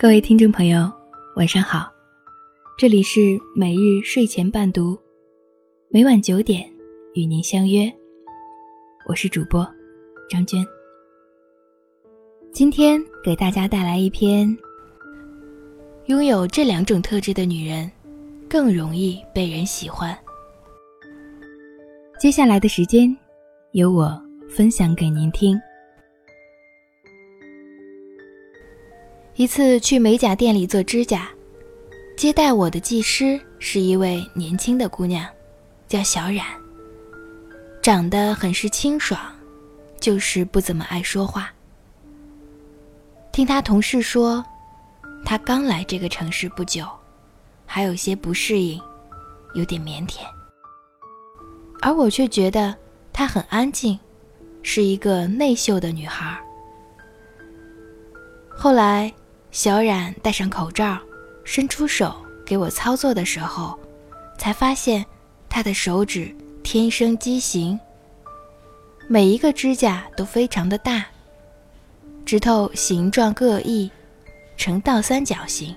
各位听众朋友，晚上好，这里是每日睡前伴读，每晚九点与您相约，我是主播张娟。今天给大家带来一篇：拥有这两种特质的女人，更容易被人喜欢。接下来的时间，由我分享给您听。一次去美甲店里做指甲，接待我的技师是一位年轻的姑娘，叫小冉。长得很是清爽，就是不怎么爱说话。听她同事说，她刚来这个城市不久，还有些不适应，有点腼腆。而我却觉得她很安静，是一个内秀的女孩。后来。小冉戴上口罩，伸出手给我操作的时候，才发现她的手指天生畸形，每一个指甲都非常的大，指头形状各异，呈倒三角形。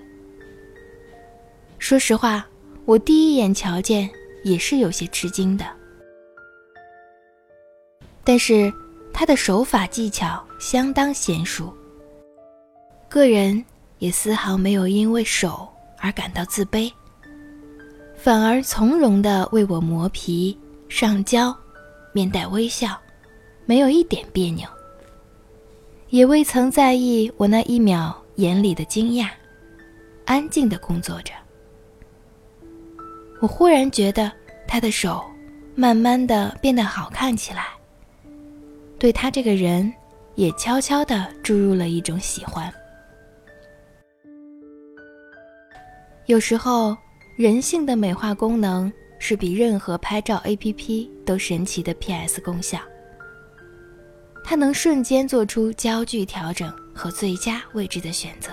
说实话，我第一眼瞧见也是有些吃惊的，但是她的手法技巧相当娴熟。个人也丝毫没有因为手而感到自卑，反而从容地为我磨皮、上胶，面带微笑，没有一点别扭，也未曾在意我那一秒眼里的惊讶，安静地工作着。我忽然觉得他的手慢慢地变得好看起来，对他这个人也悄悄地注入了一种喜欢。有时候，人性的美化功能是比任何拍照 APP 都神奇的 PS 功效。它能瞬间做出焦距调整和最佳位置的选择。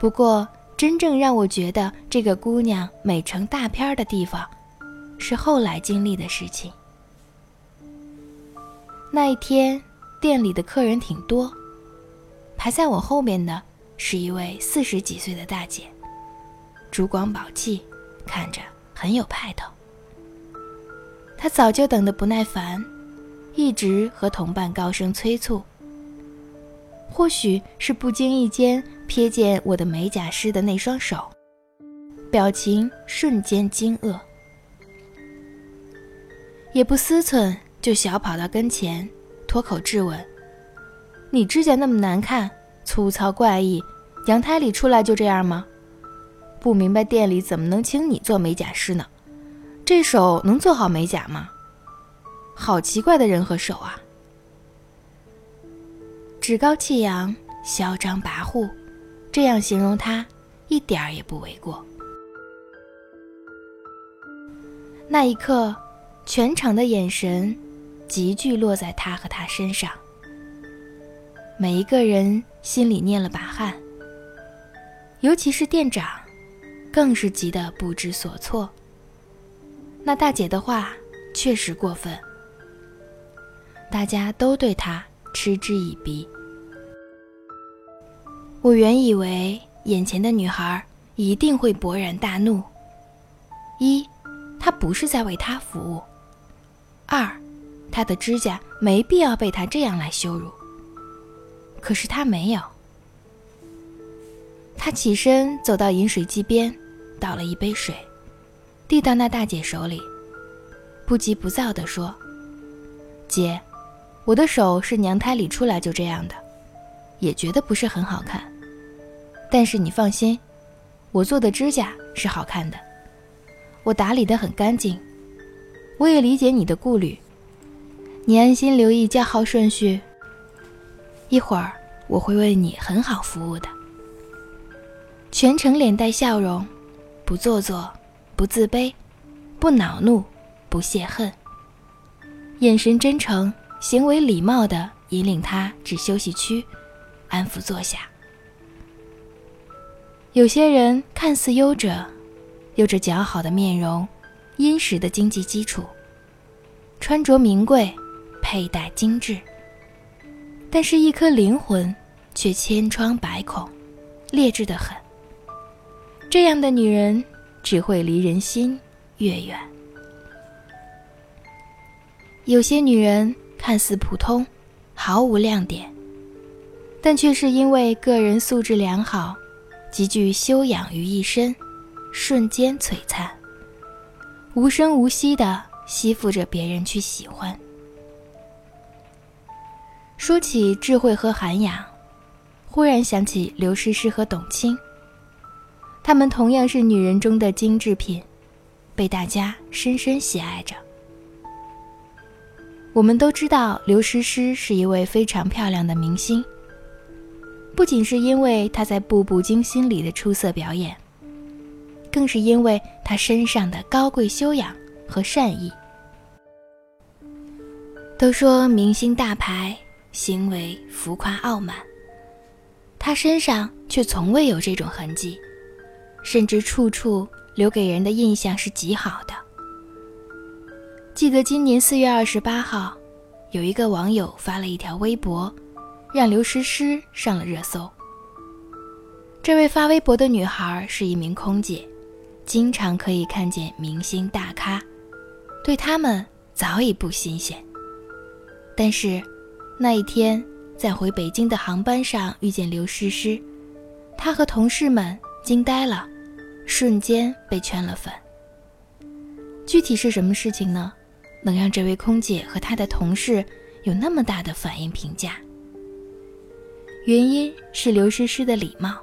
不过，真正让我觉得这个姑娘美成大片的地方，是后来经历的事情。那一天，店里的客人挺多，排在我后面的。是一位四十几岁的大姐，珠光宝气，看着很有派头。她早就等得不耐烦，一直和同伴高声催促。或许是不经意间瞥见我的美甲师的那双手，表情瞬间惊愕，也不思忖，就小跑到跟前，脱口质问：“你指甲那么难看？”粗糙怪异，阳台里出来就这样吗？不明白店里怎么能请你做美甲师呢？这手能做好美甲吗？好奇怪的人和手啊！趾高气扬、嚣张跋扈，这样形容他一点儿也不为过。那一刻，全场的眼神急剧落在他和他身上。每一个人心里捏了把汗，尤其是店长，更是急得不知所措。那大姐的话确实过分，大家都对她嗤之以鼻。我原以为眼前的女孩一定会勃然大怒：一，她不是在为他服务；二，她的指甲没必要被他这样来羞辱。可是他没有。他起身走到饮水机边，倒了一杯水，递到那大姐手里，不急不躁地说：“姐，我的手是娘胎里出来就这样的，也觉得不是很好看。但是你放心，我做的指甲是好看的，我打理得很干净。我也理解你的顾虑，你安心留意叫号顺序。”一会儿我会为你很好服务的。全程脸带笑容，不做作，不自卑，不恼怒，不泄恨，眼神真诚，行为礼貌的引领他至休息区，安抚坐下。有些人看似优者，有着姣好的面容，殷实的经济基础，穿着名贵，佩戴精致。但是，一颗灵魂却千疮百孔，劣质的很。这样的女人只会离人心越远。有些女人看似普通，毫无亮点，但却是因为个人素质良好，极具修养于一身，瞬间璀璨，无声无息地吸附着别人去喜欢。说起智慧和涵养，忽然想起刘诗诗和董卿。她们同样是女人中的精致品，被大家深深喜爱着。我们都知道刘诗诗是一位非常漂亮的明星，不仅是因为她在《步步惊心》里的出色表演，更是因为她身上的高贵修养和善意。都说明星大牌。行为浮夸傲慢，他身上却从未有这种痕迹，甚至处处留给人的印象是极好的。记得今年四月二十八号，有一个网友发了一条微博，让刘诗诗上了热搜。这位发微博的女孩是一名空姐，经常可以看见明星大咖，对他们早已不新鲜，但是。那一天，在回北京的航班上遇见刘诗诗，她和同事们惊呆了，瞬间被圈了粉。具体是什么事情呢？能让这位空姐和她的同事有那么大的反应评价？原因是刘诗诗的礼貌。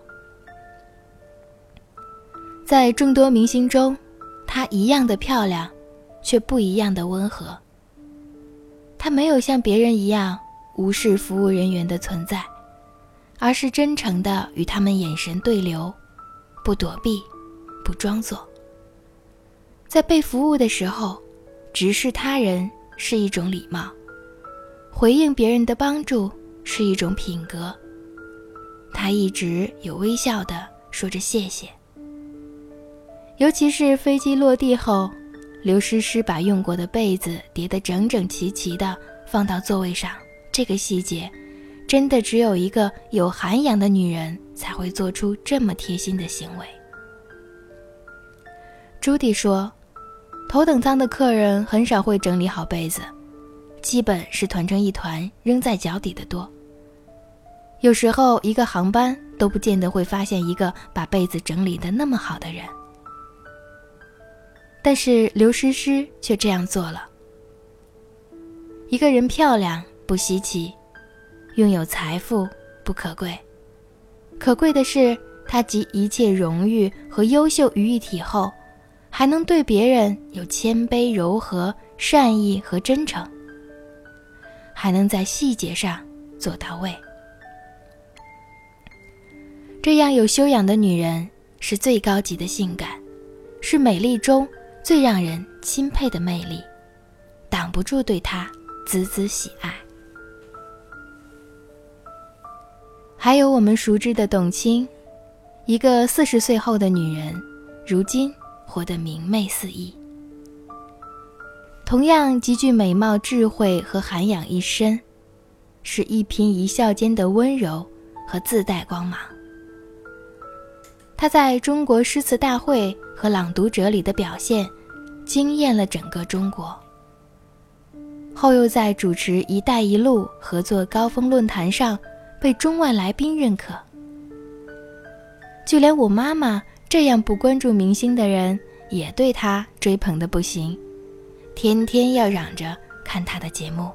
在众多明星中，她一样的漂亮，却不一样的温和。她没有像别人一样。无视服务人员的存在，而是真诚地与他们眼神对流，不躲避，不装作。在被服务的时候，直视他人是一种礼貌，回应别人的帮助是一种品格。他一直有微笑地说着谢谢。尤其是飞机落地后，刘诗诗把用过的被子叠得整整齐齐的放到座位上。这个细节，真的只有一个有涵养的女人才会做出这么贴心的行为。朱迪说，头等舱的客人很少会整理好被子，基本是团成一团扔在脚底的多。有时候一个航班都不见得会发现一个把被子整理的那么好的人，但是刘诗诗却这样做了。一个人漂亮。不稀奇，拥有财富不可贵，可贵的是他集一切荣誉和优秀于一体后，还能对别人有谦卑、柔和、善意和真诚，还能在细节上做到位。这样有修养的女人是最高级的性感，是美丽中最让人钦佩的魅力，挡不住对她孜孜喜爱。还有我们熟知的董卿，一个四十岁后的女人，如今活得明媚四溢。同样极具美貌、智慧和涵养一身，是一颦一笑间的温柔和自带光芒。她在中国诗词大会和朗读者里的表现，惊艳了整个中国。后又在主持“一带一路”合作高峰论坛上。被中外来宾认可，就连我妈妈这样不关注明星的人，也对她追捧的不行，天天要嚷着看她的节目。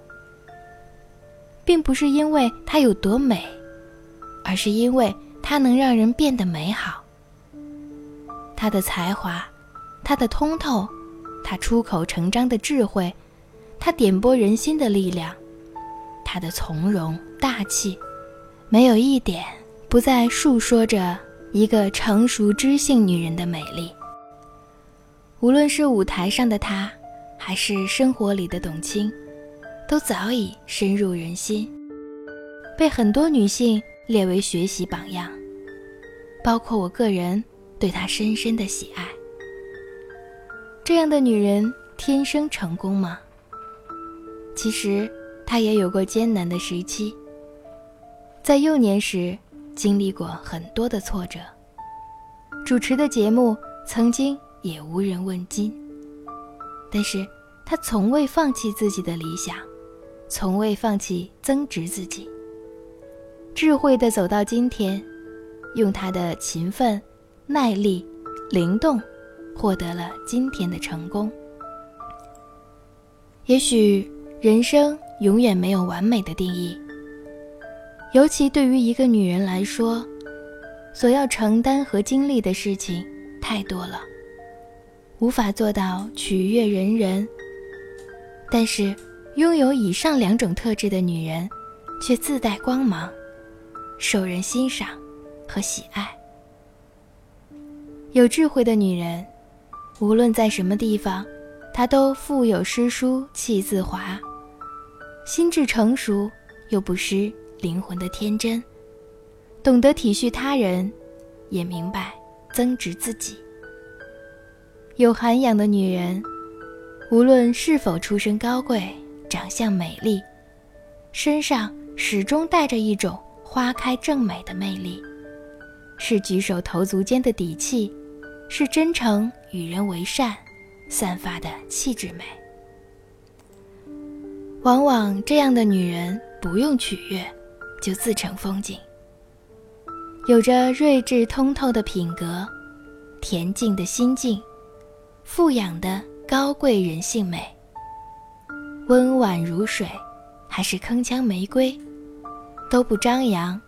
并不是因为她有多美，而是因为她能让人变得美好。她的才华，她的通透，她出口成章的智慧，她点拨人心的力量，她的从容大气。没有一点不再述说着一个成熟知性女人的美丽。无论是舞台上的她，还是生活里的董卿，都早已深入人心，被很多女性列为学习榜样，包括我个人对她深深的喜爱。这样的女人天生成功吗？其实她也有过艰难的时期。在幼年时经历过很多的挫折，主持的节目曾经也无人问津，但是他从未放弃自己的理想，从未放弃增值自己，智慧的走到今天，用他的勤奋、耐力、灵动，获得了今天的成功。也许人生永远没有完美的定义。尤其对于一个女人来说，所要承担和经历的事情太多了，无法做到取悦人人。但是，拥有以上两种特质的女人，却自带光芒，受人欣赏和喜爱。有智慧的女人，无论在什么地方，她都腹有诗书气自华，心智成熟又不失。灵魂的天真，懂得体恤他人，也明白增值自己。有涵养的女人，无论是否出身高贵、长相美丽，身上始终带着一种花开正美的魅力，是举手投足间的底气，是真诚与人为善散发的气质美。往往这样的女人不用取悦。就自成风景，有着睿智通透的品格，恬静的心境，富养的高贵人性美。温婉如水，还是铿锵玫瑰，都不张扬，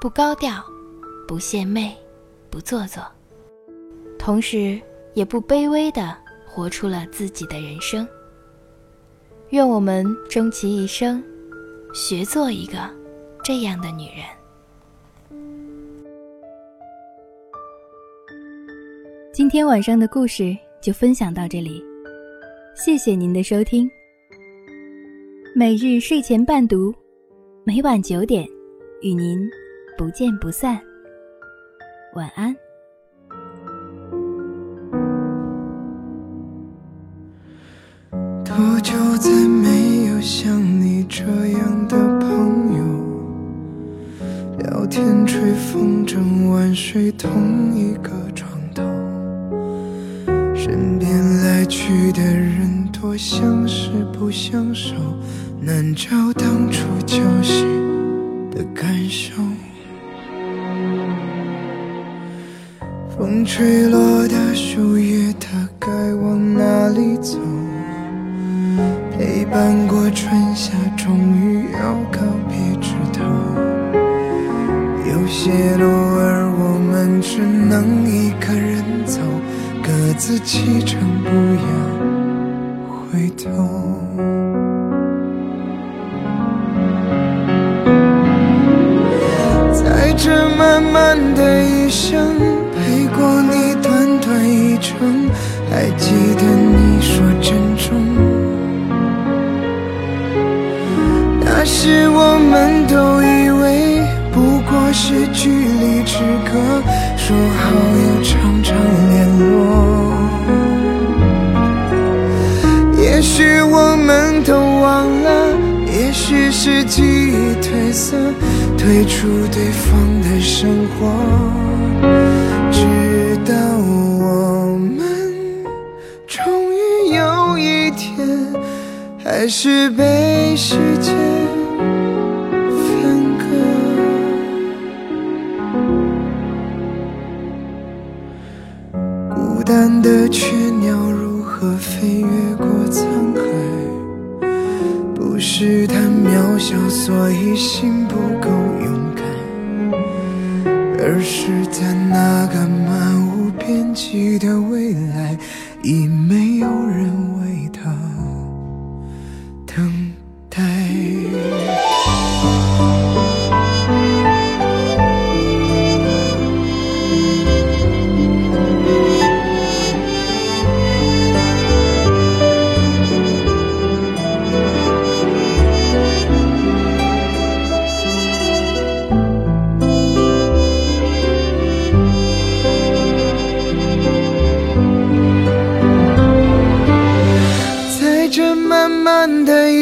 不高调，不献媚，不做作，同时也不卑微的活出了自己的人生。愿我们终其一生，学做一个。这样的女人。今天晚上的故事就分享到这里，谢谢您的收听。每日睡前伴读，每晚九点与您不见不散。晚安。多久再没有像你这样的？天吹风筝晚睡同一个床头，身边来去的人多相识不相守，难找当初交心的感受。风吹落的树叶，的各住对方的生活。直到我们终于有一天，还是被时间。单的雀鸟如何飞越过沧海？不是太渺小，所以心而是在那